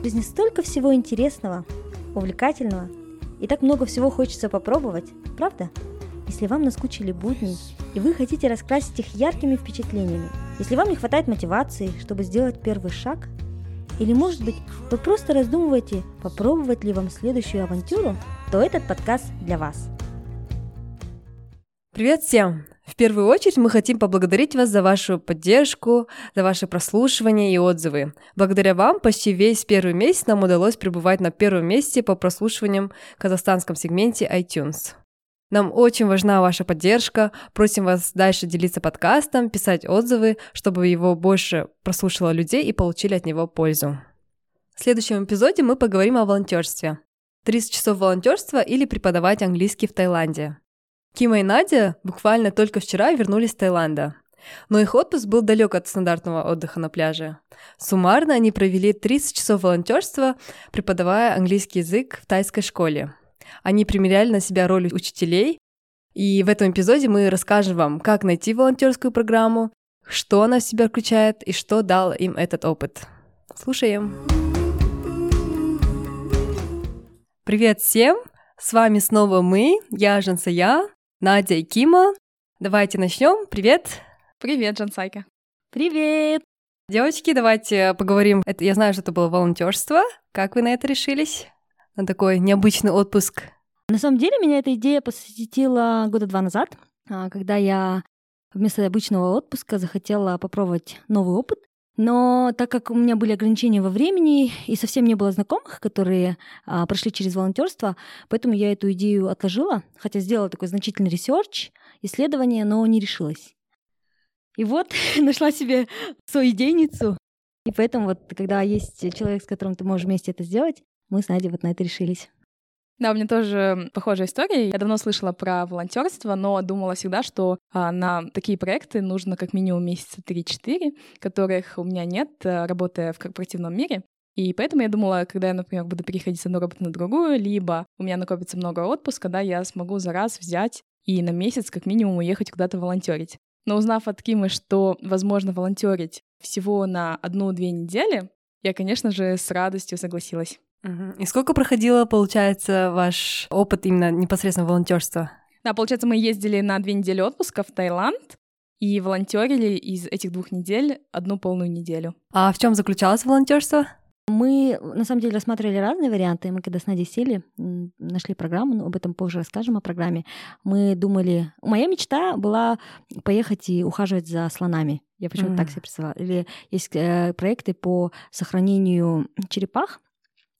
В жизни столько всего интересного, увлекательного, и так много всего хочется попробовать, правда? Если вам наскучили будни, и вы хотите раскрасить их яркими впечатлениями, если вам не хватает мотивации, чтобы сделать первый шаг, или, может быть, вы просто раздумываете, попробовать ли вам следующую авантюру, то этот подкаст для вас. Привет всем! В первую очередь мы хотим поблагодарить вас за вашу поддержку, за ваше прослушивание и отзывы. Благодаря вам почти весь первый месяц нам удалось пребывать на первом месте по прослушиваниям в казахстанском сегменте iTunes. Нам очень важна ваша поддержка. Просим вас дальше делиться подкастом, писать отзывы, чтобы его больше прослушало людей и получили от него пользу. В следующем эпизоде мы поговорим о волонтерстве. 30 часов волонтерства или преподавать английский в Таиланде. Кима и Надя буквально только вчера вернулись из Таиланда. Но их отпуск был далек от стандартного отдыха на пляже. Суммарно они провели 30 часов волонтерства, преподавая английский язык в тайской школе. Они примеряли на себя роль учителей, и в этом эпизоде мы расскажем вам, как найти волонтерскую программу, что она в себя включает и что дал им этот опыт. Слушаем. Привет всем! С вами снова мы, я Жансая, Надя и Кима. Давайте начнем. Привет! Привет, Жансайка. Привет! Девочки, давайте поговорим. Это, я знаю, что это было волонтерство. Как вы на это решились? На такой необычный отпуск? На самом деле меня эта идея посетила года два назад, а, когда я вместо обычного отпуска захотела попробовать новый опыт. Но так как у меня были ограничения во времени и совсем не было знакомых, которые а, прошли через волонтерство, поэтому я эту идею отложила, хотя сделала такой значительный research, исследование, но не решилась. И вот нашла себе свою идейницу. И поэтому вот, когда есть человек, с которым ты можешь вместе это сделать, мы с Надей вот на это решились. Да, у меня тоже похожая история. Я давно слышала про волонтерство, но думала всегда, что а, на такие проекты нужно как минимум месяца 3-4, которых у меня нет, а, работая в корпоративном мире. И поэтому я думала, когда я, например, буду переходить с одной работы на другую, либо у меня накопится много отпуска, да, я смогу за раз взять и на месяц как минимум уехать куда-то волонтерить. Но узнав от Кимы, что возможно волонтерить всего на одну-две недели, я, конечно же, с радостью согласилась. И сколько проходило, получается, ваш опыт именно непосредственно волонтерства? Да, получается, мы ездили на две недели отпуска в Таиланд и волонтерили из этих двух недель одну полную неделю. А в чем заключалось волонтерство? Мы, на самом деле, рассматривали разные варианты. Мы когда с Надей сели, нашли программу, но об этом позже расскажем, о программе. Мы думали... Моя мечта была поехать и ухаживать за слонами. Я почему-то mm. так себе представляла. Или есть э, проекты по сохранению черепах,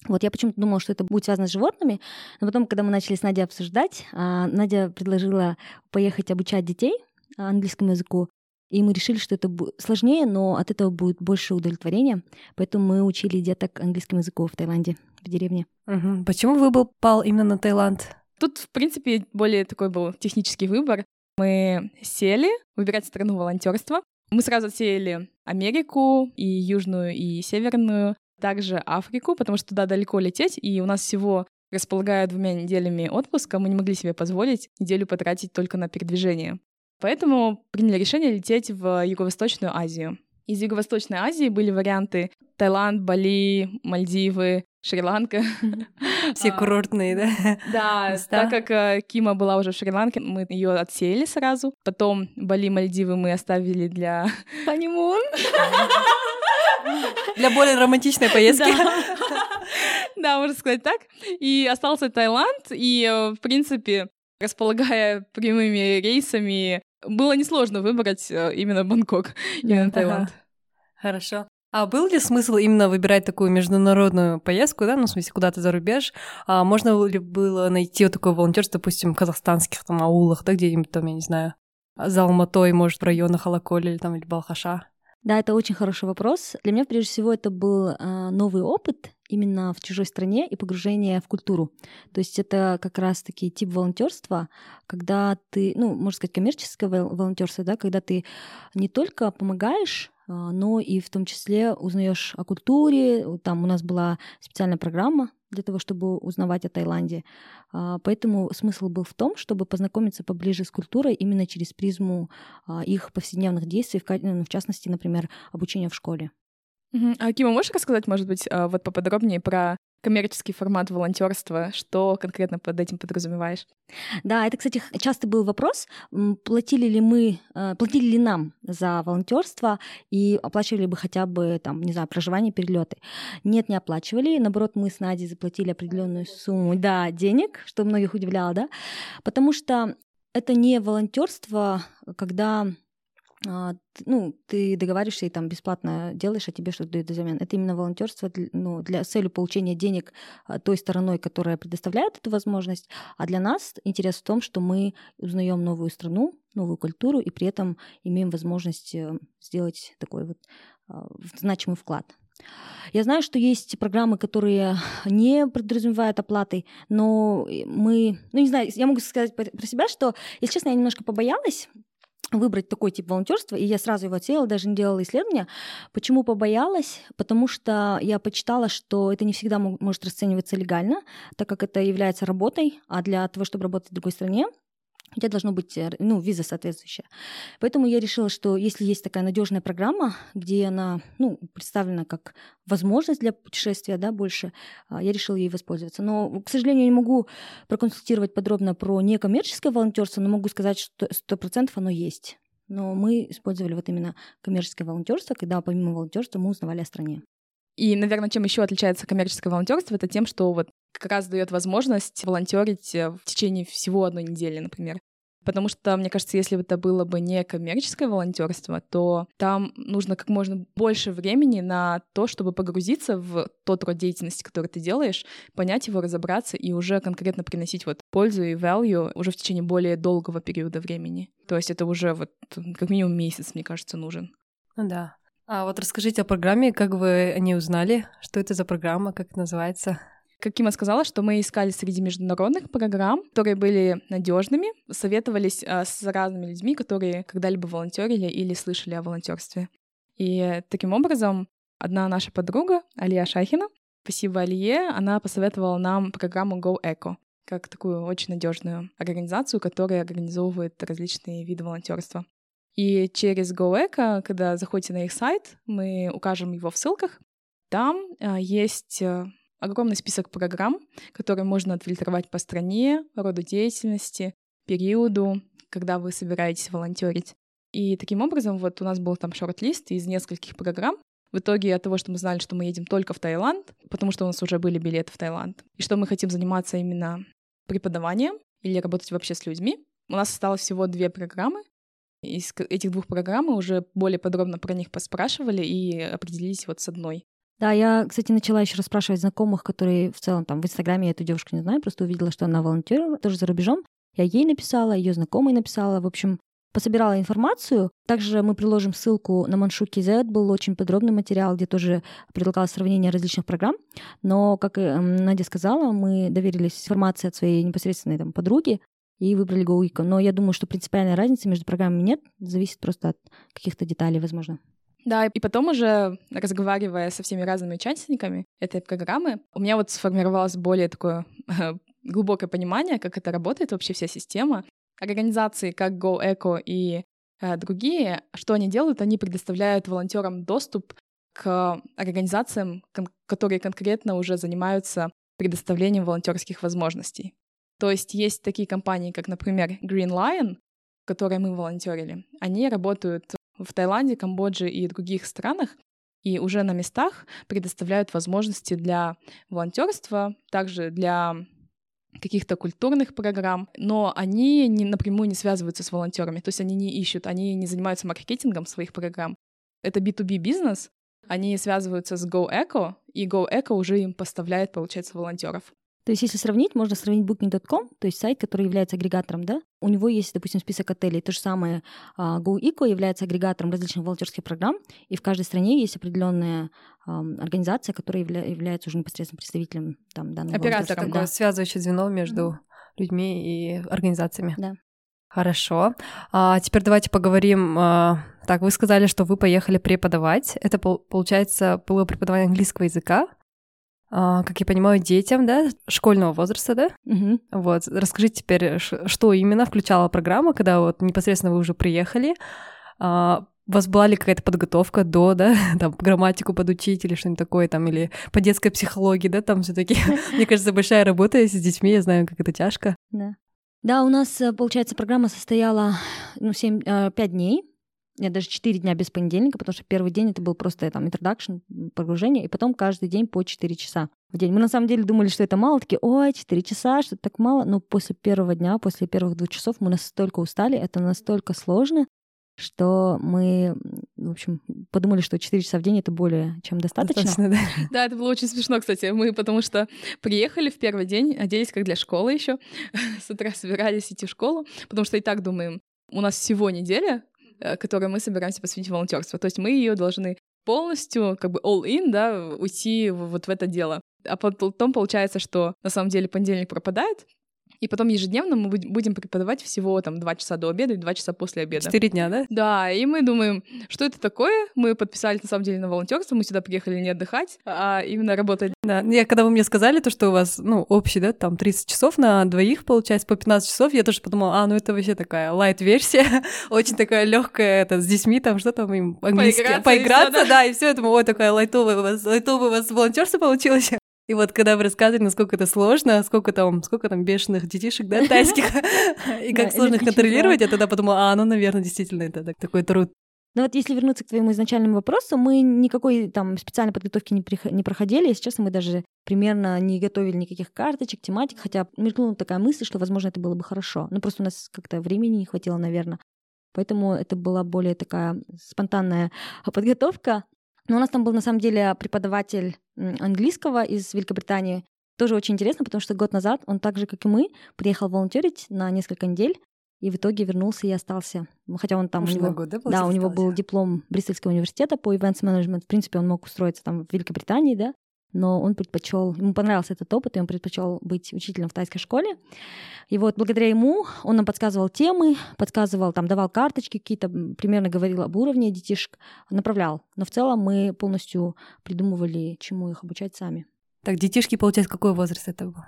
вот я почему-то думала, что это будет связано с животными, но потом, когда мы начали с Надей обсуждать, а, Надя предложила поехать обучать детей английскому языку, и мы решили, что это будет сложнее, но от этого будет больше удовлетворения. Поэтому мы учили деток английскому языку в Таиланде, в деревне. Угу. Почему выбор пал именно на Таиланд? Тут, в принципе, более такой был технический выбор. Мы сели выбирать страну волонтерства. Мы сразу сели Америку, и Южную, и Северную также Африку, потому что туда далеко лететь, и у нас всего располагая двумя неделями отпуска, мы не могли себе позволить неделю потратить только на передвижение. Поэтому приняли решение лететь в Юго-Восточную Азию. Из Юго-Восточной Азии были варианты Таиланд, Бали, Мальдивы, Шри-Ланка. Все а, курортные, да? Да, так как э, Кима была уже в Шри-Ланке, мы ее отсеяли сразу. Потом Бали, Мальдивы мы оставили для... Ханимун. Для более романтичной поездки. Да, можно сказать так. И остался Таиланд, и, э, в принципе, располагая прямыми рейсами, было несложно выбрать э, именно Бангкок, именно Таиланд. Хорошо. А был ли смысл именно выбирать такую международную поездку, да, ну, в смысле, куда-то за рубеж? А можно ли было найти вот такое волонтерство, допустим, в казахстанских там аулах, да, где-нибудь там, я не знаю, за Алматой, может, в районах Алаколи или там, или Балхаша? Да, это очень хороший вопрос. Для меня, прежде всего, это был э, новый опыт именно в чужой стране и погружение в культуру. То есть это как раз-таки тип волонтерства, когда ты, ну, можно сказать, коммерческое волонтерство, да, когда ты не только помогаешь а, но и в том числе узнаешь о культуре. Там у нас была специальная программа для того, чтобы узнавать о Таиланде. А, поэтому смысл был в том, чтобы познакомиться поближе с культурой именно через призму а, их повседневных действий, в ну, частности, например, обучения в школе. А Кима, можешь рассказать, может быть, а, вот поподробнее про коммерческий формат волонтерства, что конкретно под этим подразумеваешь? Да, это, кстати, часто был вопрос, платили ли мы, э, платили ли нам за волонтерство и оплачивали бы хотя бы, там, не знаю, проживание, перелеты. Нет, не оплачивали, наоборот, мы с Надей заплатили определенную сумму, да, денег, что многих удивляло, да, потому что это не волонтерство, когда ну, ты договариваешься и там бесплатно делаешь, а тебе что-то дают взамен. Это именно волонтерство ну, для целью получения денег а, той стороной, которая предоставляет эту возможность. А для нас интерес в том, что мы узнаем новую страну, новую культуру, и при этом имеем возможность э, сделать такой вот а, значимый вклад. Я знаю, что есть программы, которые не подразумевают оплаты, но мы, ну не знаю, я могу сказать про себя, что, если честно, я немножко побоялась выбрать такой тип волонтерства, и я сразу его отсеяла, даже не делала исследования. Почему побоялась? Потому что я почитала, что это не всегда может расцениваться легально, так как это является работой, а для того, чтобы работать в другой стране, у тебя должно быть э, ну, виза соответствующая. Поэтому я решила, что если есть такая надежная программа, где она ну, представлена как возможность для путешествия да, больше, а, я решила ей воспользоваться. Но, к сожалению, не могу проконсультировать подробно про некоммерческое волонтерство, но могу сказать, что 100% оно есть. Но мы использовали вот именно коммерческое волонтерство, когда помимо волонтерства мы узнавали о стране. И, наверное, чем еще отличается коммерческое волонтерство, это тем, что вот как раз дает возможность волонтерить э, в течение всего одной недели, например. Потому что, мне кажется, если бы это было бы не коммерческое волонтерство, то там нужно как можно больше времени на то, чтобы погрузиться в тот род деятельности, который ты делаешь, понять его, разобраться и уже конкретно приносить вот пользу и value уже в течение более долгого периода времени. То есть это уже вот как минимум месяц, мне кажется, нужен. Ну да. А вот расскажите о программе, как вы не узнали, что это за программа, как называется? Как Кима сказала, что мы искали среди международных программ, которые были надежными, советовались а, с разными людьми, которые когда-либо волонтерили или слышали о волонтерстве. И таким образом одна наша подруга, Алия Шахина, спасибо Алие, она посоветовала нам программу Go Eco как такую очень надежную организацию, которая организовывает различные виды волонтерства. И через GoEco, когда заходите на их сайт, мы укажем его в ссылках, там а, есть э, огромный список программ, которые можно отфильтровать по стране, роду деятельности, периоду, когда вы собираетесь волонтерить. И таким образом, вот у нас был там шорт-лист из нескольких программ. В итоге от того, что мы знали, что мы едем только в Таиланд, потому что у нас уже были билеты в Таиланд, и что мы хотим заниматься именно преподаванием или работать вообще с людьми, у нас осталось всего две программы. Из этих двух программ мы уже более подробно про них поспрашивали и определились вот с одной. Да, я, кстати, начала еще расспрашивать знакомых, которые в целом там в Инстаграме я эту девушку не знаю, просто увидела, что она волонтер, тоже за рубежом. Я ей написала, ее знакомой написала. В общем, пособирала информацию. Также мы приложим ссылку на Маншу KZ. Был очень подробный материал, где тоже предлагалось сравнение различных программ. Но, как и Надя сказала, мы доверились информации от своей непосредственной там, подруги и выбрали GoWeek. Но я думаю, что принципиальной разницы между программами нет. Зависит просто от каких-то деталей, возможно. Да, и потом уже разговаривая со всеми разными участниками этой программы, у меня вот сформировалось более такое глубокое понимание, как это работает вообще вся система. Организации, как GoEco и э, другие, что они делают? Они предоставляют волонтерам доступ к организациям, кон- которые конкретно уже занимаются предоставлением волонтерских возможностей. То есть есть такие компании, как, например, Green Lion, в которой мы волонтерили. Они работают в Таиланде, Камбодже и других странах, и уже на местах предоставляют возможности для волонтерства, также для каких-то культурных программ, но они не, напрямую не связываются с волонтерами, то есть они не ищут, они не занимаются маркетингом своих программ. Это B2B бизнес, они связываются с GoEco, и GoEco уже им поставляет, получается, волонтеров. То есть, если сравнить, можно сравнить Booking.com, то есть сайт, который является агрегатором, да? У него есть, допустим, список отелей. То же самое uh, GoEco является агрегатором различных волонтерских программ, и в каждой стране есть определенная организация, которая явля- является уже непосредственно представителем там, данного Оператор такое да. связывающее звено между mm. людьми и организациями. Да. Хорошо. А теперь давайте поговорим. А, так, вы сказали, что вы поехали преподавать. Это, получается, было преподавание английского языка. А, как я понимаю, детям, да, школьного возраста, да? Угу. Вот, расскажите теперь, что именно включала программа, когда вот непосредственно вы уже приехали, а, У вас была ли какая-то подготовка до, да, там, грамматику подучить или что-нибудь такое, там, или по детской психологии, да, там все таки мне кажется, большая работа, если с детьми, я знаю, как это тяжко. Да. Да, у нас, э, получается, программа состояла, ну, 7, 5 э, дней, нет, даже 4 дня без понедельника, потому что первый день это был просто там introduction, погружение, и потом каждый день по 4 часа в день. Мы на самом деле думали, что это мало, такие, ой, 4 часа, что так мало, но после первого дня, после первых двух часов мы настолько устали, это настолько сложно, что мы, в общем, подумали, что 4 часа в день это более чем достаточно. достаточно да. да, это было очень смешно, кстати. Мы потому что приехали в первый день, оделись как для школы еще, с утра собирались идти в школу, потому что и так думаем, у нас всего неделя, которую мы собираемся посвятить волонтерству. То есть мы ее должны полностью, как бы all in, да, уйти вот в это дело. А потом получается, что на самом деле понедельник пропадает, и потом ежедневно мы будем преподавать всего там два часа до обеда и два часа после обеда. Четыре дня, да? Да, и мы думаем, что это такое? Мы подписались на самом деле на волонтерство, мы сюда приехали не отдыхать, а именно работать. Да, я когда вы мне сказали то, что у вас, ну, общий, да, там 30 часов на двоих, получается, по 15 часов, я тоже подумала, а, ну это вообще такая лайт-версия, очень такая легкая, это с детьми, там что там им английский, поиграться, поиграться и всё, да. да, и все это, ой, такая лайтовая у вас, лайтовая у вас волонтерство получилось. И вот когда вы рассказывали, насколько это сложно, сколько там, сколько там бешеных детишек, да, тайских, и как сложно их контролировать, я тогда подумала, а, ну, наверное, действительно, это такой труд. Ну вот если вернуться к твоему изначальному вопросу, мы никакой там специальной подготовки не, прих... не проходили. Если честно, мы даже примерно не готовили никаких карточек, тематик, хотя мелькнула такая мысль, что, возможно, это было бы хорошо. Ну просто у нас как-то времени не хватило, наверное. Поэтому это была более такая спонтанная подготовка. Но у нас там был на самом деле преподаватель английского из Великобритании. Тоже очень интересно, потому что год назад он так же, как и мы, приехал волонтерить на несколько недель и в итоге вернулся и остался. Ну, хотя он там... у него, год, да, да, у него был диплом Бристольского университета по events management. В принципе, он мог устроиться там в Великобритании, да, но он предпочел, ему понравился этот опыт, и он предпочел быть учителем в тайской школе. И вот благодаря ему он нам подсказывал темы, подсказывал, там, давал карточки какие-то, примерно говорил об уровне детишек, направлял. Но в целом мы полностью придумывали, чему их обучать сами. Так, детишки, получается, какой возраст это был?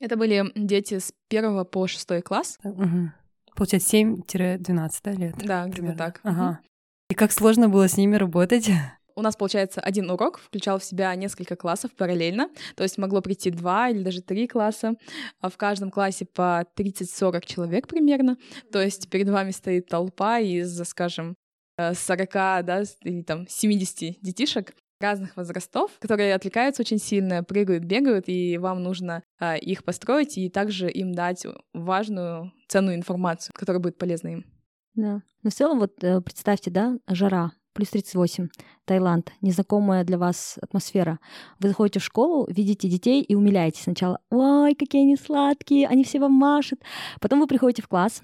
Это были дети с первого по шестой класс. Угу. Получается, 7-12 лет. Да, где-то так. Ага. И как сложно было с ними работать? У нас, получается, один урок включал в себя несколько классов параллельно, то есть могло прийти два или даже три класса, а в каждом классе по 30-40 человек примерно, то есть перед вами стоит толпа из, скажем, 40, э, да, или там 70 детишек разных возрастов, которые отвлекаются очень сильно, прыгают, бегают, и вам нужно а, их построить и также им дать важную, ценную информацию, которая будет полезна им. Да. Но в целом, вот э, представьте, да, жара, плюс 38, Таиланд, незнакомая для вас атмосфера. Вы заходите в школу, видите детей и умиляетесь сначала. Ой, какие они сладкие, они все вам машут. Потом вы приходите в класс,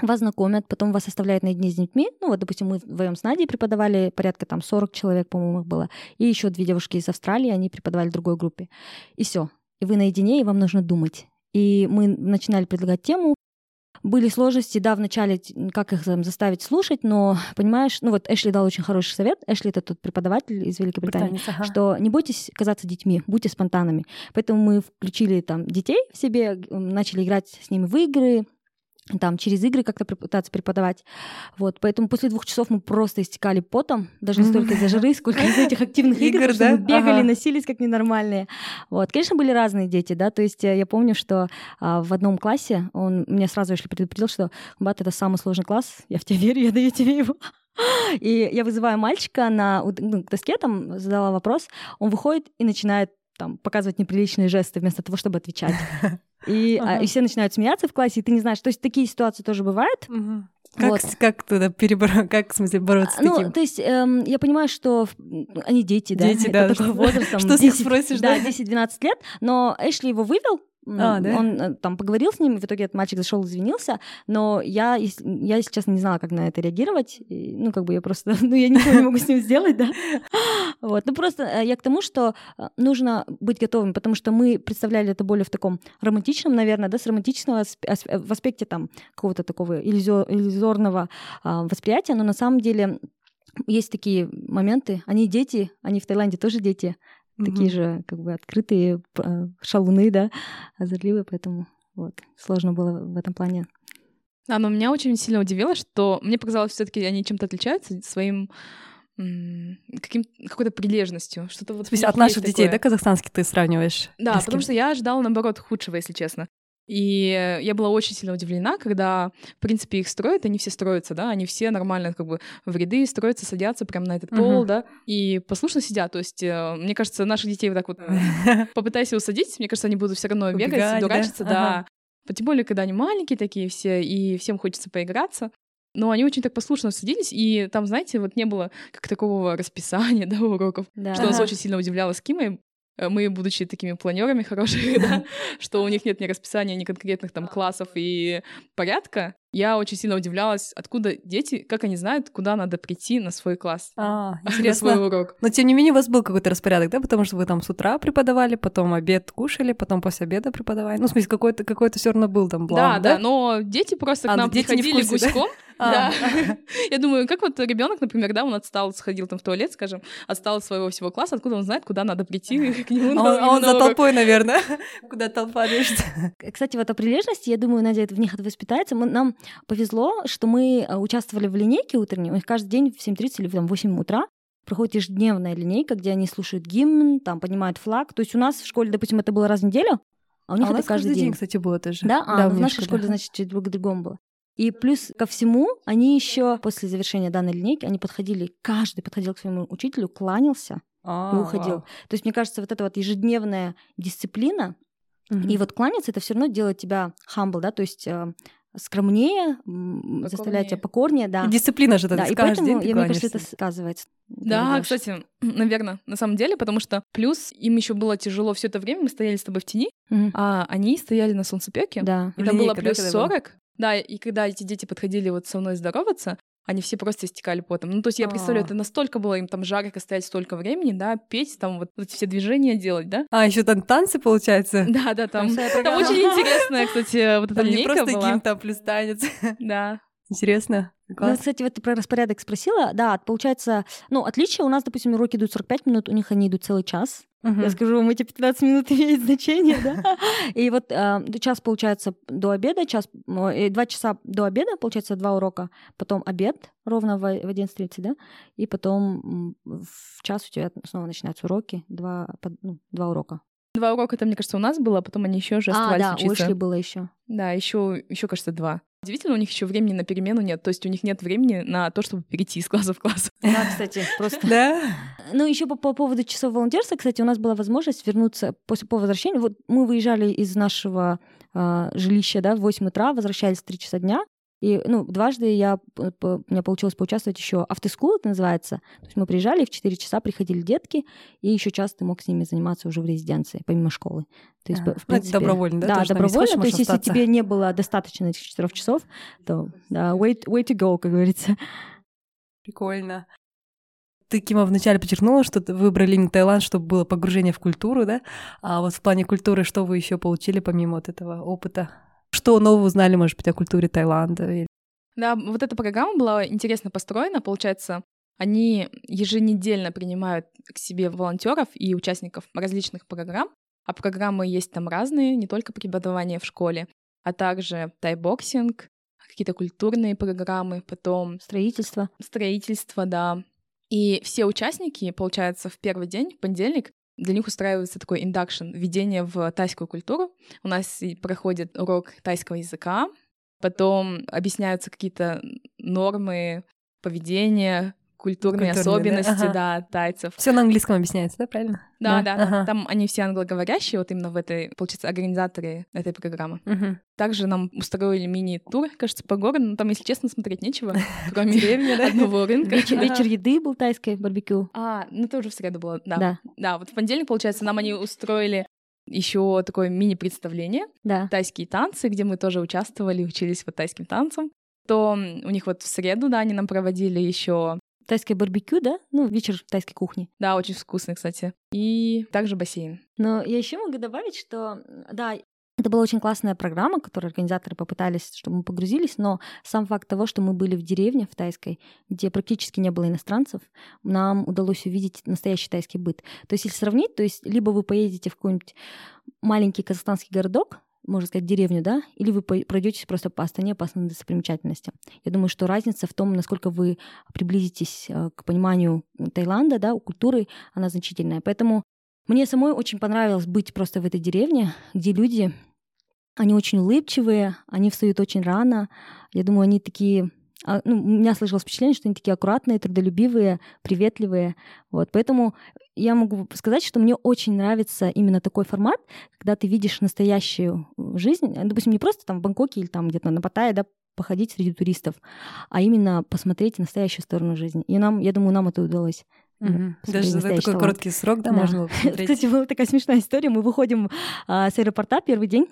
вас знакомят, потом вас оставляют наедине с детьми. Ну вот, допустим, мы вдвоем с Надей преподавали, порядка там 40 человек, по-моему, их было. И еще две девушки из Австралии, они преподавали в другой группе. И все. И вы наедине, и вам нужно думать. И мы начинали предлагать тему, были сложности, да, вначале, как их там, заставить слушать, но, понимаешь, ну вот Эшли дал очень хороший совет. Эшли — это тот преподаватель из Великобритании, ага. что не бойтесь казаться детьми, будьте спонтанными. Поэтому мы включили там детей в себе, начали играть с ними в игры, там через игры как-то пытаться преподавать. Вот, поэтому после двух часов мы просто истекали потом, даже не столько из-за жары, сколько из этих активных игр, игр да? мы бегали, ага. носились как ненормальные. Вот, конечно, были разные дети, да, то есть э, я помню, что а, в одном классе он меня сразу же предупредил, что Бат, это самый сложный класс, я в тебя верю, я даю тебе его. И я вызываю мальчика на ну, к доске, там задала вопрос, он выходит и начинает там показывать неприличные жесты вместо того, чтобы отвечать. И, ага. а, и все начинают смеяться в классе, и ты не знаешь. То есть такие ситуации тоже бывают. Угу. Как, вот. как туда перебороться, как, в смысле, бороться с ну, таким? то есть эм, я понимаю, что они дети, да? Дети, да. Это такой возраст, там, что 10, спросишь, да? Да, 10-12 лет, но Эшли его вывел, а, да? Он э, там поговорил с ним, в итоге этот мальчик зашел, извинился, но я, я, если честно, не знала, как на это реагировать. И, ну, как бы я просто, ну, я ничего не могу с ним сделать, да. Вот, ну, просто э, я к тому, что э, нужно быть готовым, потому что мы представляли это более в таком романтичном, наверное, да, с романтичного в аспекте там какого-то такого иллюзорного а, восприятия, но на самом деле есть такие моменты, они дети, они в Таиланде тоже дети, mm-hmm. такие же как бы открытые шалуны, да, озорливые, поэтому вот сложно было в этом плане Да, но меня очень сильно удивило, что мне показалось, все таки они чем-то отличаются своим каким какой-то прилежностью, что-то вот. В от наших детей, такое. да, казахстанских ты сравниваешь? Да, потому что я ожидала наоборот худшего, если честно. И я была очень сильно удивлена, когда, в принципе, их строят, они все строятся, да, они все нормально как бы в ряды строятся, садятся прямо на этот пол, uh-huh. да, и послушно сидят. То есть, э, мне кажется, наших детей вот так вот попытайся усадить, мне кажется, они будут все равно бегать, дурачиться, да. да. Тем более, когда они маленькие такие все, и всем хочется поиграться. Но они очень так послушно садились, и там, знаете, вот не было как такого расписания, да, уроков, да. что нас очень сильно удивляло с Кимой. Э, мы, будучи такими планерами хорошими, да, что у них нет ни расписания, ни конкретных там классов и порядка, я очень сильно удивлялась, откуда дети, как они знают, куда надо прийти на свой класс, а, на свой урок. Но тем не менее у вас был какой-то распорядок, да, потому что вы там с утра преподавали, потом обед кушали, потом после обеда преподавали. Ну, в смысле, какой-то какой-то все равно был там план, да, да? Да, но дети просто к а, нам приходили гуськом, да. Я думаю, как вот ребенок, например, да, он отстал, сходил там в туалет, скажем, отстал от своего всего класса, откуда он знает, куда надо прийти к нему. А он за толпой, наверное, куда толпа движется. Кстати, вот о прилежности, я думаю, Надя, это в них это воспитается. Нам повезло, что мы э, участвовали в линейке утренней, у них каждый день в 7.30 или в 8 утра проходит ежедневная линейка, где они слушают гимн, там поднимают флаг. То есть у нас в школе, допустим, это было раз в неделю, а у них а это у каждый, каждый день. день, кстати, было тоже. Да, а, да, в нашей школе, да. значит, чуть по-другому было. И плюс ко всему, они еще после завершения данной линейки, они подходили, каждый подходил к своему учителю, кланялся А-а-а. и уходил. То есть, мне кажется, вот эта вот ежедневная дисциплина, mm-hmm. и вот кланяться, это все равно делает тебя humble, да, то есть э, скромнее, покорнее. заставляет тебя покорнее, да. Дисциплина же тогда да, и поэтому, день я, мне кажется, это сказывается. Да, кстати, наверное, на самом деле, потому что плюс им еще было тяжело все это время, мы стояли с тобой в тени, mm-hmm. а они стояли на солнцепеке, да. и там было плюс 40, да, и когда эти дети подходили вот со мной здороваться, они все просто истекали потом. Ну, то есть я представляю, а. это настолько было им там жарко стоять столько времени, да, петь, там вот эти все движения делать, да. А, еще там танцы, получается? Да, да, там, там очень интересная, кстати, вот эта линейка не просто гимн, там плюс танец. Да. Интересно. Ну, кстати, вот ты про распорядок спросила. Да, получается, ну, отличие у нас, допустим, уроки идут 45 минут, у них они идут целый час. Uh-huh. Я скажу вам, эти 15 минут имеют значение, да? И вот э, час, получается, до обеда, час, э, два часа до обеда, получается, два урока, потом обед ровно в 11.30, да? И потом в час у тебя снова начинаются уроки, два, ну, два урока. Два урока, это, мне кажется, у нас было, а потом они еще же оставались а, да, учиться. Уэшли было еще. Да, еще, еще, кажется, два. Удивительно, у них еще времени на перемену нет. То есть у них нет времени на то, чтобы перейти из класса в класс. Да, кстати, просто. Да. Ну, еще по, по поводу часов волонтерства, кстати, у нас была возможность вернуться после по возвращению. Вот мы выезжали из нашего э, жилища, да, в 8 утра, возвращались в 3 часа дня. И, ну, дважды я, у меня получилось поучаствовать еще автоскул, это называется. То есть мы приезжали, в 4 часа приходили детки, и еще час ты мог с ними заниматься уже в резиденции, помимо школы. То есть, а, в принципе, добровольно, да? Да, добровольно. То есть, если тебе не было достаточно этих четырех часов, то да, way, way to go, как говорится. Прикольно. Ты, Кима, вначале подчеркнула, что вы выбрали не Таиланд, чтобы было погружение в культуру, да? А вот в плане культуры, что вы еще получили помимо вот этого опыта? Что нового узнали, может быть, о культуре Таиланда? Да, вот эта программа была интересно построена. Получается, они еженедельно принимают к себе волонтеров и участников различных программ. А программы есть там разные, не только преподавание в школе, а также тайбоксинг, какие-то культурные программы, потом... Строительство. Строительство, да. И все участники, получается, в первый день, в понедельник, для них устраивается такой induction, введение в тайскую культуру. У нас проходит урок тайского языка, потом объясняются какие-то нормы поведения, культурные, культурные особенности, да, ага. да тайцев. Все на английском объясняется, да, правильно? Да, да. да. Ага. Там они все англоговорящие, вот именно в этой, получается, организаторы этой программы. Угу. Также нам устроили мини-тур, кажется, по городу, но там, если честно, смотреть нечего, кроме деревни, одного рынка. Вечер еды был тайской, барбекю. А, ну тоже в среду было, да. Да, вот в понедельник, получается, нам они устроили еще такое мини-представление. Да. Тайские танцы, где мы тоже участвовали, учились вот тайским танцам. То у них вот в среду, да, они нам проводили еще Тайское барбекю, да? Ну, вечер тайской кухни. Да, очень вкусный, кстати. И также бассейн. Но я еще могу добавить, что, да, это была очень классная программа, которую организаторы попытались, чтобы мы погрузились, но сам факт того, что мы были в деревне в тайской, где практически не было иностранцев, нам удалось увидеть настоящий тайский быт. То есть, если сравнить, то есть либо вы поедете в какой-нибудь маленький казахстанский городок, можно сказать, деревню, да, или вы пройдетесь просто по Астане, по основным достопримечательностям. Я думаю, что разница в том, насколько вы приблизитесь э, к пониманию Таиланда, да, у культуры, она значительная. Поэтому мне самой очень понравилось быть просто в этой деревне, где люди, они очень улыбчивые, они встают очень рано. Я думаю, они такие а, ну, у меня сложилось впечатление, что они такие аккуратные, трудолюбивые, приветливые. Вот. Поэтому я могу сказать, что мне очень нравится именно такой формат, когда ты видишь настоящую жизнь. Допустим, не просто там в Бангкоке или там где-то на Паттайе, да, походить среди туристов, а именно посмотреть настоящую сторону жизни. И нам, я думаю, нам это удалось. Угу. Даже за такой талант. короткий срок, да, да. можно посмотреть. Кстати, была такая смешная история. Мы выходим а, с аэропорта первый день,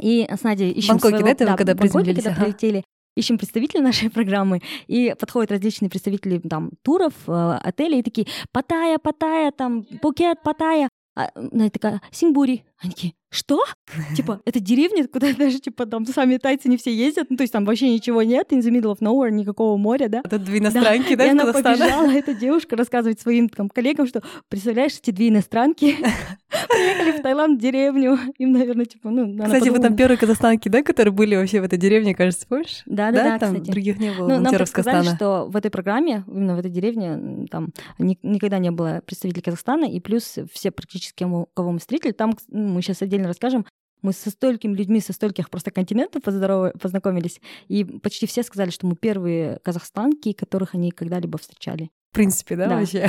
и с Надей ищем Бангкоке, своего... да, да, когда Бангкоке, когда прилетели ищем представителей нашей программы, и подходят различные представители там туров, э, отелей, и такие «Паттайя, Паттайя, там, Пукет, Паттайя». А, она такая «Сингбури». Они такие что? Типа, это деревня, куда даже, типа, там сами тайцы не все ездят, ну, то есть там вообще ничего нет, in the middle of nowhere, никакого моря, да? Это две иностранки, да, да И она побежала, эта девушка, рассказывать своим там коллегам, что, представляешь, эти две иностранки приехали в Таиланд, в деревню, им, наверное, типа, ну, Кстати, вы там первые казахстанки, да, которые были вообще в этой деревне, кажется, больше? Да, да, да, там кстати. других не было, ну, нам сказали, что в этой программе, именно в этой деревне, там никогда не было представителей Казахстана, и плюс все практически, кого мы встретили, там ну, мы сейчас отдельно расскажем, мы со столькими людьми со стольких просто континентов познакомились, и почти все сказали, что мы первые казахстанки, которых они когда-либо встречали. В принципе, да, да. вообще?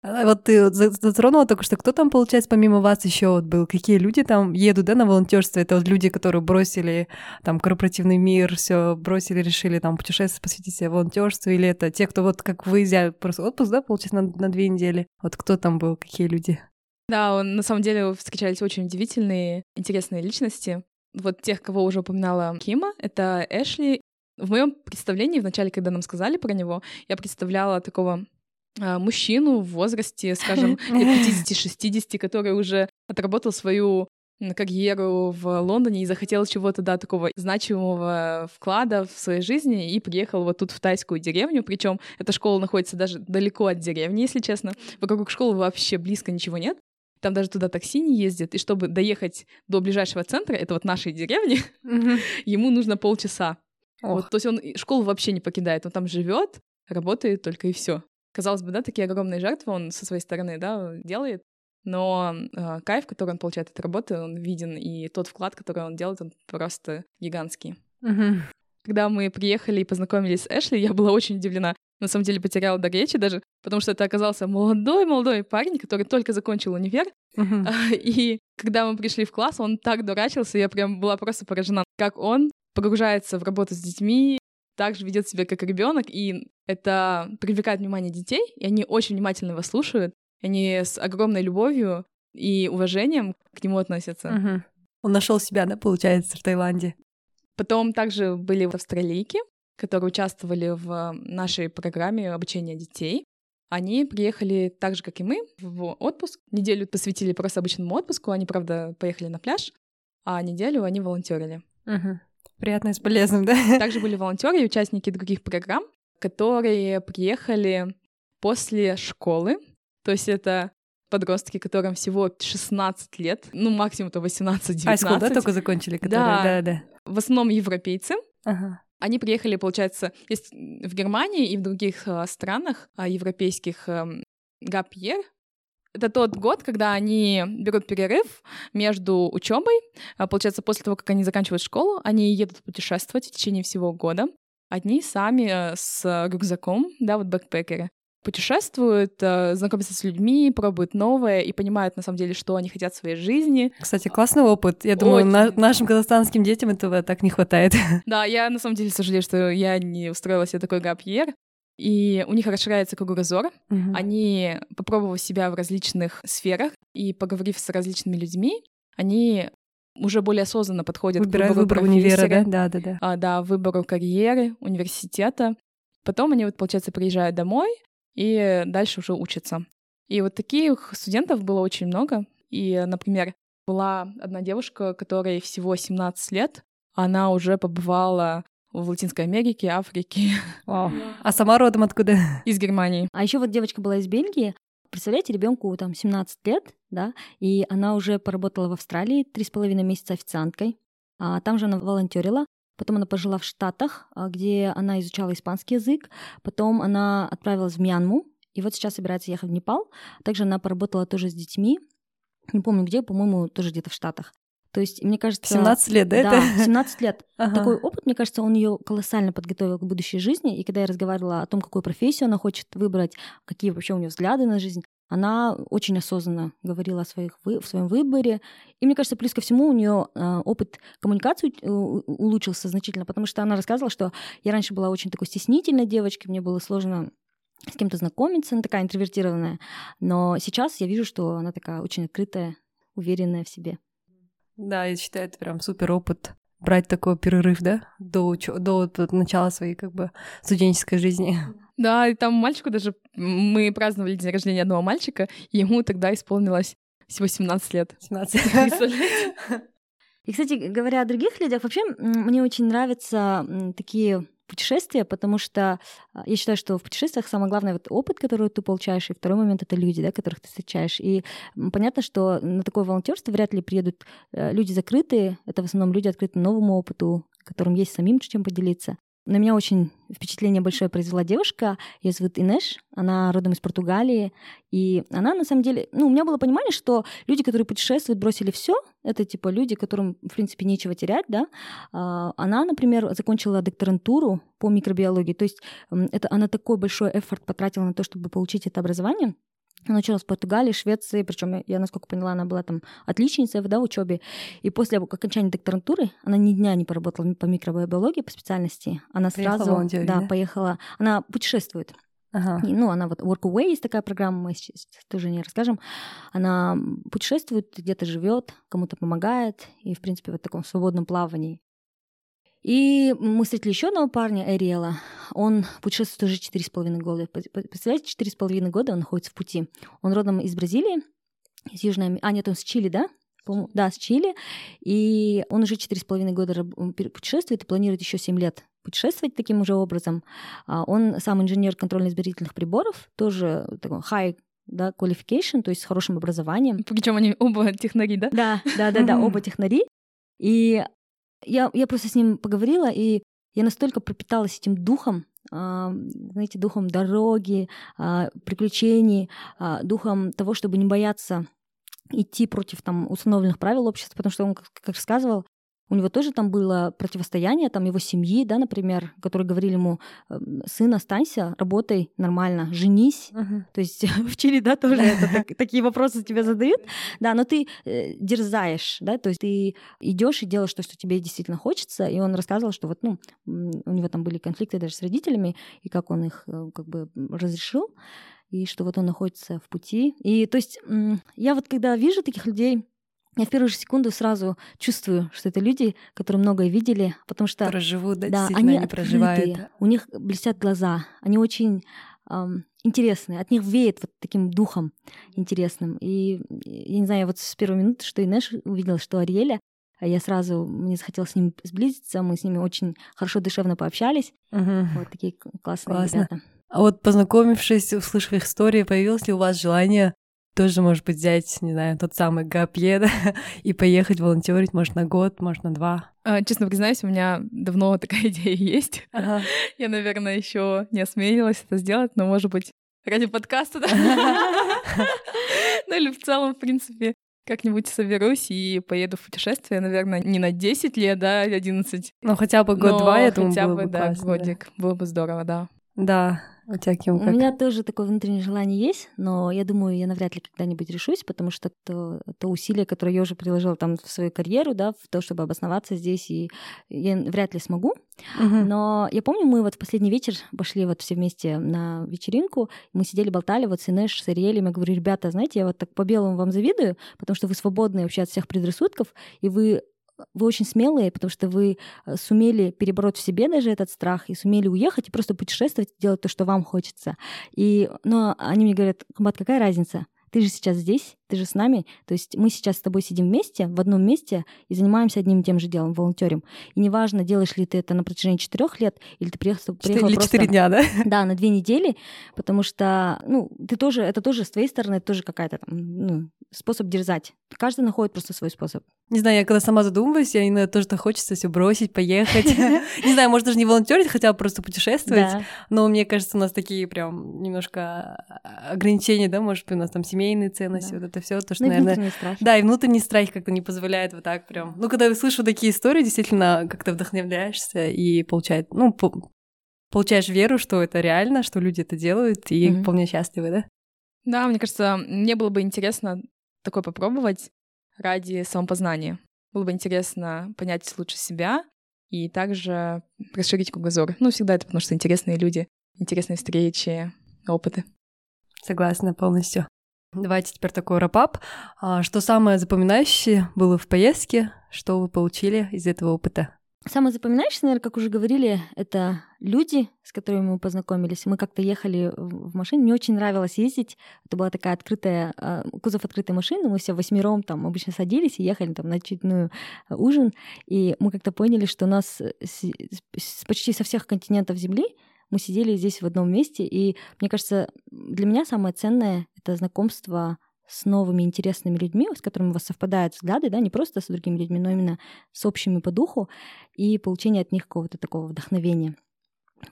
А вот ты затронула только что, кто там, получается, помимо вас еще вот был? Какие люди там едут, да, на волонтерство? Это вот люди, которые бросили там корпоративный мир, все бросили, решили там путешествовать, посвятить себя волонтерству, или это те, кто вот как вы взяли просто отпуск, да, получается, на, на две недели? Вот кто там был, какие люди? Да, он, на самом деле встречались очень удивительные, интересные личности. Вот тех, кого уже упоминала Кима, это Эшли. В моем представлении, вначале, когда нам сказали про него, я представляла такого мужчину в возрасте, скажем, 50-60, который уже отработал свою карьеру в Лондоне и захотел чего-то, да, такого значимого вклада в своей жизни и приехал вот тут в тайскую деревню, причем эта школа находится даже далеко от деревни, если честно. Вокруг школы вообще близко ничего нет. Там даже туда такси не ездит. И чтобы доехать до ближайшего центра, это вот нашей деревни, ему нужно полчаса. Вот, то есть он школу вообще не покидает, он там живет, работает только и все. Казалось бы, да, такие огромные жертвы он со своей стороны, да, делает, но э, кайф, который он получает от работы, он виден, и тот вклад, который он делает, он просто гигантский. Когда мы приехали и познакомились с Эшли, я была очень удивлена на самом деле потеряла до речи даже, потому что это оказался молодой-молодой парень, который только закончил универ. Uh-huh. И когда мы пришли в класс, он так дурачился, я прям была просто поражена, как он погружается в работу с детьми, также ведет себя как ребенок, и это привлекает внимание детей, и они очень внимательно его слушают, они с огромной любовью и уважением к нему относятся. Uh-huh. Он нашел себя, да, получается, в Таиланде. Потом также были австралийки, которые участвовали в нашей программе обучения детей. Они приехали так же, как и мы, в отпуск. Неделю посвятили просто обычному отпуску. Они, правда, поехали на пляж, а неделю они волонтерили. Угу. Приятно и с полезным, да? Также были волонтеры и участники других программ, которые приехали после школы. То есть это подростки, которым всего 16 лет, ну, максимум-то 18-19. Айскул, да, только закончили? Которые... Да, да, да. В основном европейцы. Ага. Они приехали, получается, есть в Германии и в других э, странах э, европейских э, гапьер. Это тот год, когда они берут перерыв между учебой. Получается, после того, как они заканчивают школу, они едут путешествовать в течение всего года. Одни сами с рюкзаком, да, вот бэкпекеры путешествуют, э, знакомятся с людьми, пробуют новое и понимают на самом деле, что они хотят в своей жизни. Кстати, классный опыт. Я думаю, на нашим казахстанским детям этого так не хватает. Да, я на самом деле сожалею, что я не устроила себе такой гапьер. И у них расширяется кругозор. Угу. Они, попробовав себя в различных сферах и поговорив с различными людьми, они уже более осознанно подходят Выбирают к выбору выбор универа, да? Да, да, да. А, да, выбору карьеры, университета. Потом они вот, получается, приезжают домой, и дальше уже учатся. И вот таких студентов было очень много. И, например, была одна девушка, которой всего 17 лет, она уже побывала в Латинской Америке, Африке. Вау. А сама родом откуда? Из Германии. А еще вот девочка была из Бельгии. Представляете, ребенку там 17 лет, да, и она уже поработала в Австралии три с половиной месяца официанткой. А, там же она волонтерила. Потом она пожила в Штатах, а, где она изучала испанский язык. Потом она отправилась в Мьянму. И вот сейчас собирается ехать в Непал. Также она поработала тоже с детьми. Не помню где, по-моему, тоже где-то в Штатах. То есть, мне кажется... 17 лет, да? Да, это? 17 лет. Ага. Такой опыт, мне кажется, он ее колоссально подготовил к будущей жизни. И когда я разговаривала о том, какую профессию она хочет выбрать, какие вообще у нее взгляды на жизнь, она очень осознанно говорила о своих в своем выборе. И мне кажется, плюс ко всему у нее э, опыт коммуникации улучшился значительно, потому что она рассказывала, что я раньше была очень такой стеснительной девочкой, мне было сложно с кем-то знакомиться, она такая интровертированная. Но сейчас я вижу, что она такая очень открытая, уверенная в себе. Да, я считаю, это прям супер опыт брать такой перерыв, да, до, до, до начала своей как бы студенческой жизни. Да, и там мальчику даже... Мы праздновали день рождения одного мальчика, и ему тогда исполнилось всего 17 лет. 17. И, кстати, говоря о других людях, вообще мне очень нравятся такие путешествия, потому что а, я считаю, что в путешествиях самое главное вот опыт, который ты получаешь, и второй момент это люди, да, которых ты встречаешь. И понятно, что на такое волонтерство вряд ли приедут э, люди закрытые, это в основном люди открыты новому опыту, которым есть самим чем поделиться. На меня очень впечатление большое произвела девушка, ее зовут Инеш, она родом из Португалии, и она на самом деле, ну, у меня было понимание, что люди, которые путешествуют, бросили все, это типа люди, которым, в принципе, нечего терять, да. А, она, например, закончила докторантуру по микробиологии, то есть это она такой большой эфорт потратила на то, чтобы получить это образование, она училась в Португалии, Швеции, причем я, насколько поняла, она была там отличницей да, в учебе. И после окончания докторантуры она ни дня не поработала по микробиологии по специальности. Она поехала сразу да, да, поехала. Она путешествует. Ага. И, ну, она вот Workaway есть такая программа, мы сейчас тоже не расскажем. Она путешествует, где-то живет, кому-то помогает, и, в принципе, вот в таком свободном плавании. И мы встретили еще одного парня, Эриэла. Он путешествует уже четыре с половиной года. Представляете, четыре с половиной года он находится в пути. Он родом из Бразилии, из Южной Америки. А, нет, он с Чили, да? Да, с Чили. И он уже четыре с половиной года путешествует и планирует еще семь лет путешествовать таким уже образом. А, он сам инженер контрольно-измерительных приборов, тоже такой high да, qualification, то есть с хорошим образованием. Причем они оба технари, да? Да, да, да, да, оба технари. И я, я просто с ним поговорила, и я настолько пропиталась этим духом, а, знаете, духом дороги, а, приключений, а, духом того, чтобы не бояться идти против там установленных правил общества, потому что он, как рассказывал, у него тоже там было противостояние, там его семьи, да, например, которые говорили ему, «Эм, сын, останься, работай нормально, женись. Uh-huh. То есть в Чили, да, тоже это, такие вопросы тебе задают, да, но ты э, дерзаешь, да, то есть ты идешь и делаешь то, что тебе действительно хочется. И он рассказывал, что вот, ну, у него там были конфликты даже с родителями, и как он их э, как бы разрешил, и что вот он находится в пути. И то есть я вот когда вижу таких людей, я в первую же секунду сразу чувствую, что это люди, которые многое видели, потому что... Которые живут, да, да они, они проживают. У них блестят глаза, они очень эм, интересные, от них веет вот таким духом интересным. И я не знаю, вот с первой минуты, что Инеш увидела, что Ариэля, а я сразу, мне захотелось с ними сблизиться, мы с ними очень хорошо, душевно пообщались. Угу. Вот такие классные Классно. ребята. А вот познакомившись, услышав их истории, появилось ли у вас желание тоже, может быть, взять, не знаю, тот самый гапье, да, и поехать волонтерить, может, на год, может, на два. А, честно признаюсь, у меня давно такая идея есть. Ага. Я, наверное, еще не осмелилась это сделать, но, может быть, ради подкаста, да? Ну или в целом, в принципе, как-нибудь соберусь и поеду в путешествие, наверное, не на 10 лет, да, 11. Ну, хотя бы год-два, я думаю, хотя бы, да, годик. Было бы здорово, да. Да, у тебя, Ким, как? У меня тоже такое внутреннее желание есть, но я думаю, я навряд ли когда-нибудь решусь, потому что то, то усилие, которое я уже приложила там в свою карьеру, да, в то, чтобы обосноваться здесь, и я вряд ли смогу. Угу. Но я помню, мы вот в последний вечер пошли вот все вместе на вечеринку, мы сидели, болтали вот с Инеш, с Ариэлем, я говорю, ребята, знаете, я вот так по белому вам завидую, потому что вы свободны вообще от всех предрассудков, и вы вы очень смелые, потому что вы э, сумели перебороть в себе даже этот страх и сумели уехать и просто путешествовать, делать то, что вам хочется. И, но они мне говорят, Комбат, какая разница? Ты же сейчас здесь, ты же с нами. То есть мы сейчас с тобой сидим вместе, в одном месте и занимаемся одним и тем же делом, волонтерим. И неважно, делаешь ли ты это на протяжении четырех лет, или ты приехал, приехал или просто... четыре дня, да? Да, на две недели, потому что, ну, ты тоже, это тоже с твоей стороны, это тоже какая-то там, ну, способ дерзать. Каждый находит просто свой способ. Не знаю, я когда сама задумываюсь, я иногда тоже хочется все бросить, поехать. Не знаю, может, даже не волонтерить, хотя бы просто путешествовать. Но мне кажется, у нас такие прям немножко ограничения, да, может быть, у нас там семейные ценности, вот это все, то, что, ну, наверное... Да, и внутренний страх как-то не позволяет вот так прям. Ну, когда я слышу такие истории, действительно, как-то вдохновляешься и получает, ну, получаешь веру, что это реально, что люди это делают, и mm-hmm. вполне счастливы, да? Да, мне кажется, мне было бы интересно такое попробовать ради самопознания. Было бы интересно понять лучше себя и также расширить кругозор. Ну, всегда это потому, что интересные люди, интересные встречи, опыты. Согласна полностью. Давайте теперь такой рапап. Что самое запоминающее было в поездке? Что вы получили из этого опыта? Самое запоминающееся, наверное, как уже говорили, это люди, с которыми мы познакомились. Мы как-то ехали в машине, мне очень нравилось ездить. Это была такая открытая, а, кузов открытой машины, мы все восьмером там обычно садились и ехали там на очередную а, ужин. И мы как-то поняли, что нас с, почти со всех континентов Земли мы сидели здесь в одном месте. И мне кажется, для меня самое ценное — это знакомство с новыми интересными людьми, с которыми у вас совпадают взгляды, да, не просто с другими людьми, но именно с общими по духу, и получение от них какого-то такого вдохновения.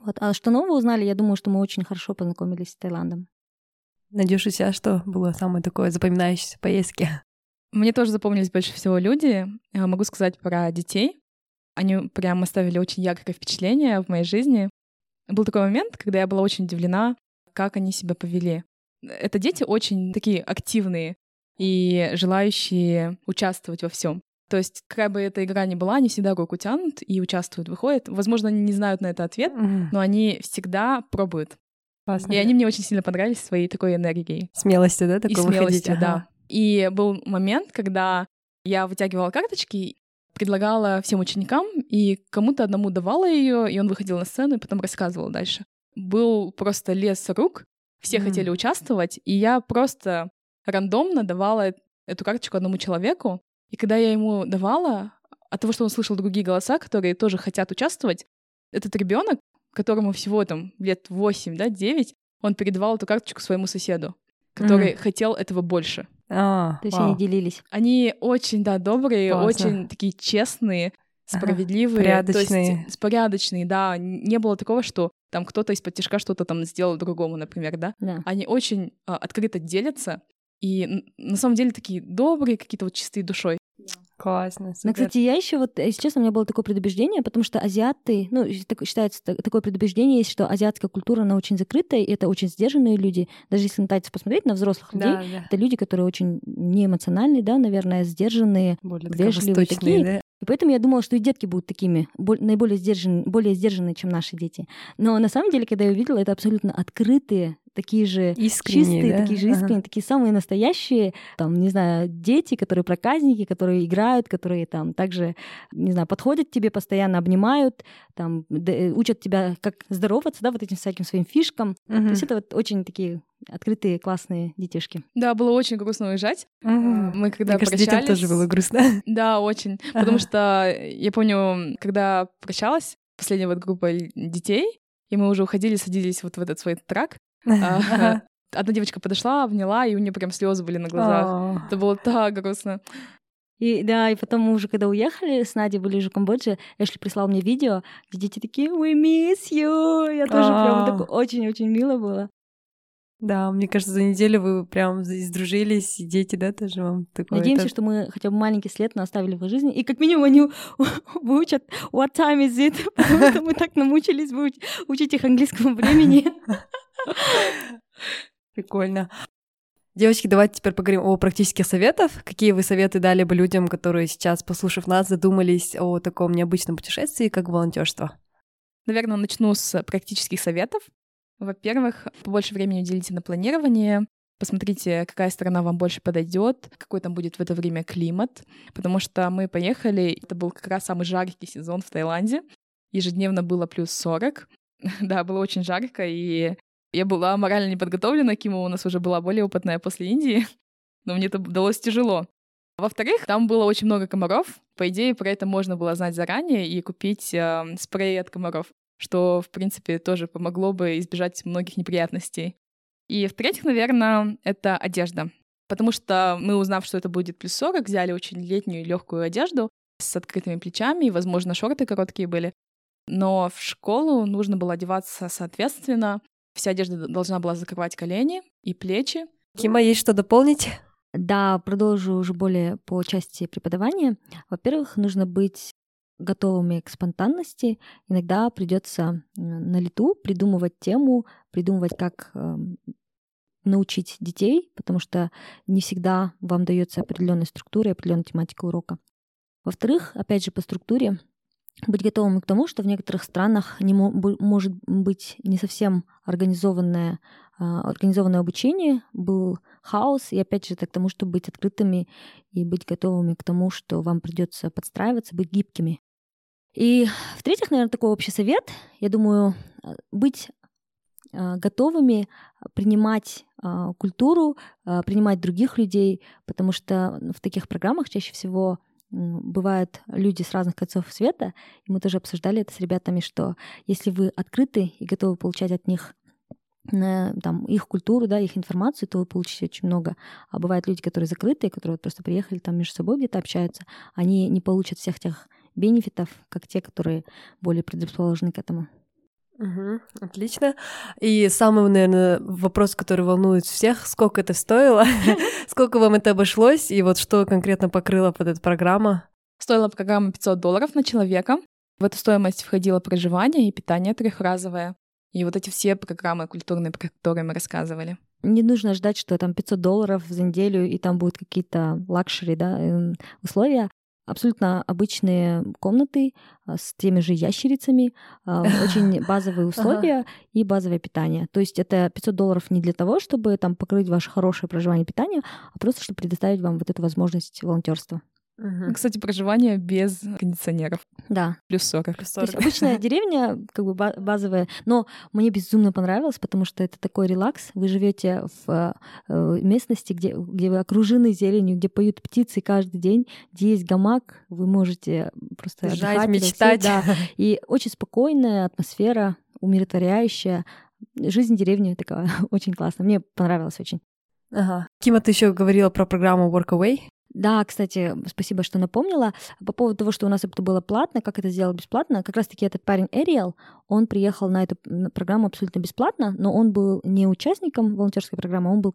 Вот. А что нового узнали, я думаю, что мы очень хорошо познакомились с Таиландом. Надюша, у тебя что было самое такое запоминающееся поездки? Мне тоже запомнились больше всего люди. Я могу сказать про детей. Они прям оставили очень яркое впечатление в моей жизни. Был такой момент, когда я была очень удивлена, как они себя повели это дети очень такие активные и желающие участвовать во всем. То есть, какая бы эта игра ни была, они всегда руку тянут и участвуют, выходят. Возможно, они не знают на это ответ, но они всегда пробуют. Классно. И они мне очень сильно понравились своей такой энергией. Смелостью, да, такой И смелостью, ага. да. И был момент, когда я вытягивала карточки, предлагала всем ученикам, и кому-то одному давала ее, и он выходил на сцену и потом рассказывал дальше. Был просто лес рук, все mm. хотели участвовать, и я просто рандомно давала эту карточку одному человеку. И когда я ему давала, от того, что он слышал другие голоса, которые тоже хотят участвовать, этот ребенок, которому всего там лет 8, да, 9, он передавал эту карточку своему соседу, который mm. хотел этого больше. А, То есть вау. они делились. Они очень, да, добрые, Классно. очень такие честные, справедливые. Порядочные. То есть, порядочные, да. Не было такого, что там кто-то из-под тяжка что-то там сделал другому, например, да. да. Они очень а, открыто делятся, и на самом деле такие добрые, какие-то вот чистые душой. Классно. Супер. Но, кстати, я еще вот, если честно, у меня было такое предубеждение, потому что азиаты, ну, так, считается такое предубеждение есть, что азиатская культура, она очень закрытая, и это очень сдержанные люди. Даже если тайцев посмотреть, на взрослых людей, да, да. это люди, которые очень неэмоциональные, да, наверное, сдержанные, Более вежливые такие. Да? И поэтому я думала, что и детки будут такими, наиболее сдержанные, более сдержанные, чем наши дети. Но на самом деле, когда я увидела, это абсолютно открытые, такие же искренние, чистые, да? такие же искренние, ага. такие самые настоящие, там, не знаю, дети, которые проказники, которые играют, которые там также, не знаю, подходят к тебе, постоянно обнимают, там, учат тебя, как здороваться, да, вот этим всяким своим фишкам. Угу. То есть это вот очень такие открытые, классные детишки. Да, было очень грустно уезжать. Угу. Мы когда Мне кажется, детям тоже было грустно. Да, очень. Ага. Потому что я помню, когда прощалась, последняя вот группа детей, и мы уже уходили, садились вот в этот свой трак. А, одна девочка подошла, обняла, и у нее прям слезы были на глазах. Это было так грустно. И да, и потом мы уже, когда уехали с Надей, были уже в Камбодже, Эшли прислал мне видео, где дети такие «We miss you!» Я тоже прям так очень-очень мило было. Да, мне кажется, за неделю вы прям сдружились, и дети, да, тоже вам такое. Надеемся, что мы хотя бы маленький след но оставили в их жизни, и как минимум они выучат what time is it, потому что мы так намучились учить их английскому времени. Прикольно. Девочки, давайте теперь поговорим о практических советах. Какие вы советы дали бы людям, которые сейчас, послушав нас, задумались о таком необычном путешествии, как волонтерство? Наверное, начну с практических советов. Во-первых, побольше времени уделите на планирование, Посмотрите, какая страна вам больше подойдет, какой там будет в это время климат, потому что мы поехали, это был как раз самый жаркий сезон в Таиланде. Ежедневно было плюс 40. да, было очень жарко, и я была морально не подготовлена, Кима у нас уже была более опытная после Индии. но мне это удалось тяжело. Во-вторых, там было очень много комаров. По идее, про это можно было знать заранее и купить э, спрей от комаров, что, в принципе, тоже помогло бы избежать многих неприятностей. И в-третьих, наверное, это одежда. Потому что мы, узнав, что это будет плюс 40, взяли очень летнюю легкую одежду с открытыми плечами, и, возможно, шорты короткие были. Но в школу нужно было одеваться соответственно. Вся одежда должна была закрывать колени и плечи. Кима, есть что дополнить? Да, продолжу уже более по части преподавания. Во-первых, нужно быть готовыми к спонтанности. Иногда придется на лету придумывать тему, придумывать, как эм, научить детей, потому что не всегда вам дается определенная структура и определенная тематика урока. Во-вторых, опять же, по структуре быть готовым к тому, что в некоторых странах не может быть не совсем организованное, а, организованное обучение, был хаос, и опять же, к тому, чтобы быть открытыми и быть готовыми к тому, что вам придется подстраиваться, быть гибкими. И в-третьих, наверное, такой общий совет, я думаю, а, быть а, готовыми принимать культуру, принимать других людей, потому что в таких программах чаще всего бывают люди с разных концов света, и мы тоже обсуждали это с ребятами, что если вы открыты и готовы получать от них там, их культуру, да, их информацию, то вы получите очень много. А бывают люди, которые закрытые, которые просто приехали там между собой где-то общаются, они не получат всех тех бенефитов, как те, которые более предрасположены к этому. Угу, отлично. И самый, наверное, вопрос, который волнует всех, сколько это стоило, сколько вам это обошлось, и вот что конкретно покрыла вот эта программа? Стоила программа 500 долларов на человека. В эту стоимость входило проживание и питание трехразовое. И вот эти все программы культурные, про которые мы рассказывали. Не нужно ждать, что там 500 долларов за неделю, и там будут какие-то luxury да, эм, условия абсолютно обычные комнаты а, с теми же ящерицами, а, очень базовые условия и базовое питание. То есть это 500 долларов не для того, чтобы там покрыть ваше хорошее проживание и питание, а просто чтобы предоставить вам вот эту возможность волонтерства. Угу. Кстати, проживание без кондиционеров. Да. Плюс 40. Плюс 40. То есть обычная деревня, как бы базовая, но мне безумно понравилось, потому что это такой релакс. Вы живете в э, местности, где, где вы окружены зеленью, где поют птицы каждый день, где есть гамак, вы можете просто Лежать, отдыхать, мечтать. да. И очень спокойная атмосфера, умиротворяющая. Жизнь деревни такая очень классная. Мне понравилось очень. Ага. Кима, ты еще говорила про программу Workaway. Да, кстати, спасибо, что напомнила. По поводу того, что у нас это было платно, как это сделал бесплатно, как раз-таки этот парень Эриэл, он приехал на эту программу абсолютно бесплатно, но он был не участником волонтерской программы, он был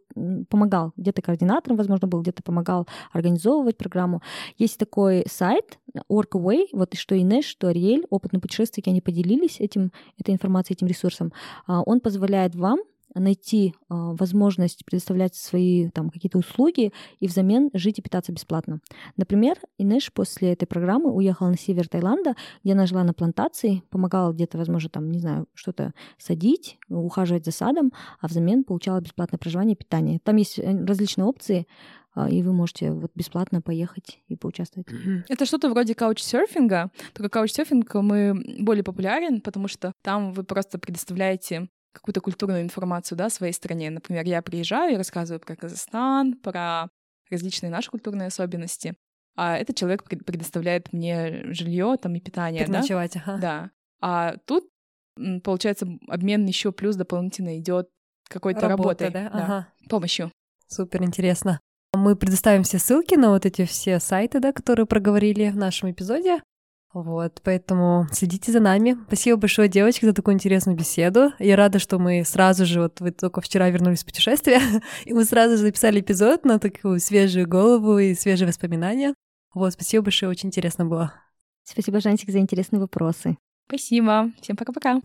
помогал где-то координатором, возможно, был где-то помогал организовывать программу. Есть такой сайт Workaway, вот и что Инеш, что Ариэль, опытные путешественники, они поделились этим, этой информацией, этим ресурсом. А, он позволяет вам найти а, возможность предоставлять свои там какие-то услуги и взамен жить и питаться бесплатно. Например, Инеш после этой программы уехала на север Таиланда, где она жила на плантации, помогала где-то, возможно, там, не знаю, что-то садить, ухаживать за садом, а взамен получала бесплатное проживание и питание. Там есть э, различные опции, а, и вы можете вот бесплатно поехать и поучаствовать. Это что-то вроде каучсерфинга, только каучсерфинг мы более популярен, потому что там вы просто предоставляете какую-то культурную информацию да, своей стране. Например, я приезжаю и рассказываю про Казахстан, про различные наши культурные особенности, а этот человек предоставляет мне жилье там и питание. Переночевать, да? ага. Да. А тут, получается, обмен еще плюс дополнительно идет какой-то Работа, работой, да? Да, ага. помощью. Супер интересно. Мы предоставим все ссылки на вот эти все сайты, да, которые проговорили в нашем эпизоде. Вот, поэтому следите за нами. Спасибо большое, девочки, за такую интересную беседу. Я рада, что мы сразу же, вот вы только вчера вернулись с путешествия, и мы сразу же записали эпизод на такую свежую голову и свежие воспоминания. Вот, спасибо большое, очень интересно было. Спасибо, Жантик, за интересные вопросы. Спасибо. Всем пока-пока.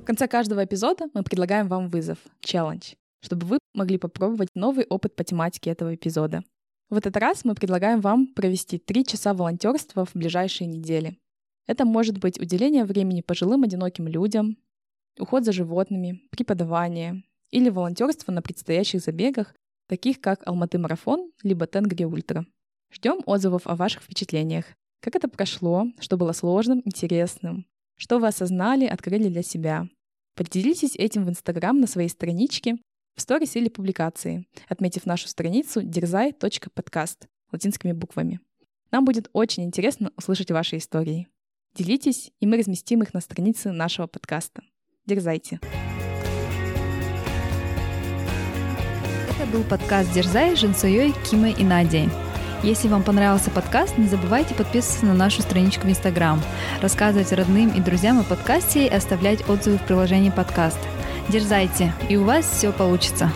В конце каждого эпизода мы предлагаем вам вызов, челлендж, чтобы вы могли попробовать новый опыт по тематике этого эпизода. В этот раз мы предлагаем вам провести три часа волонтерства в ближайшие недели. Это может быть уделение времени пожилым одиноким людям, уход за животными, преподавание или волонтерство на предстоящих забегах, таких как Алматы марафон либо Тенгри Ультра. Ждем отзывов о ваших впечатлениях. Как это прошло, что было сложным, интересным, что вы осознали, открыли для себя. Поделитесь этим в Инстаграм на своей страничке в сторис или публикации, отметив нашу страницу дерзай.подкаст латинскими буквами. Нам будет очень интересно услышать ваши истории. Делитесь, и мы разместим их на странице нашего подкаста. Дерзайте! Это был подкаст «Дерзай» с Жансуей, Кимой и Надей. Если вам понравился подкаст, не забывайте подписываться на нашу страничку в Инстаграм, рассказывать родным и друзьям о подкасте и оставлять отзывы в приложении подкаст. Дерзайте, и у вас все получится.